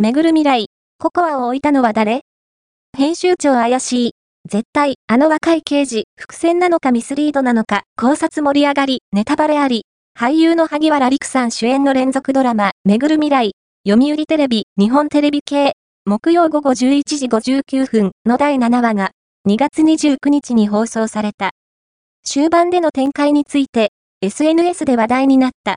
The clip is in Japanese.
めぐる未来、ココアを置いたのは誰？編集長怪しい。絶対、あの若い刑事、伏線なのかミスリードなのか、考察盛り上がり、ネタバレあり。俳優の萩原陸さん主演の連続ドラマ、めぐる未来、読売テレビ、日本テレビ系、木曜午後11時59分の第7話が、2月29日に放送された。終盤での展開について、SNS で話題になった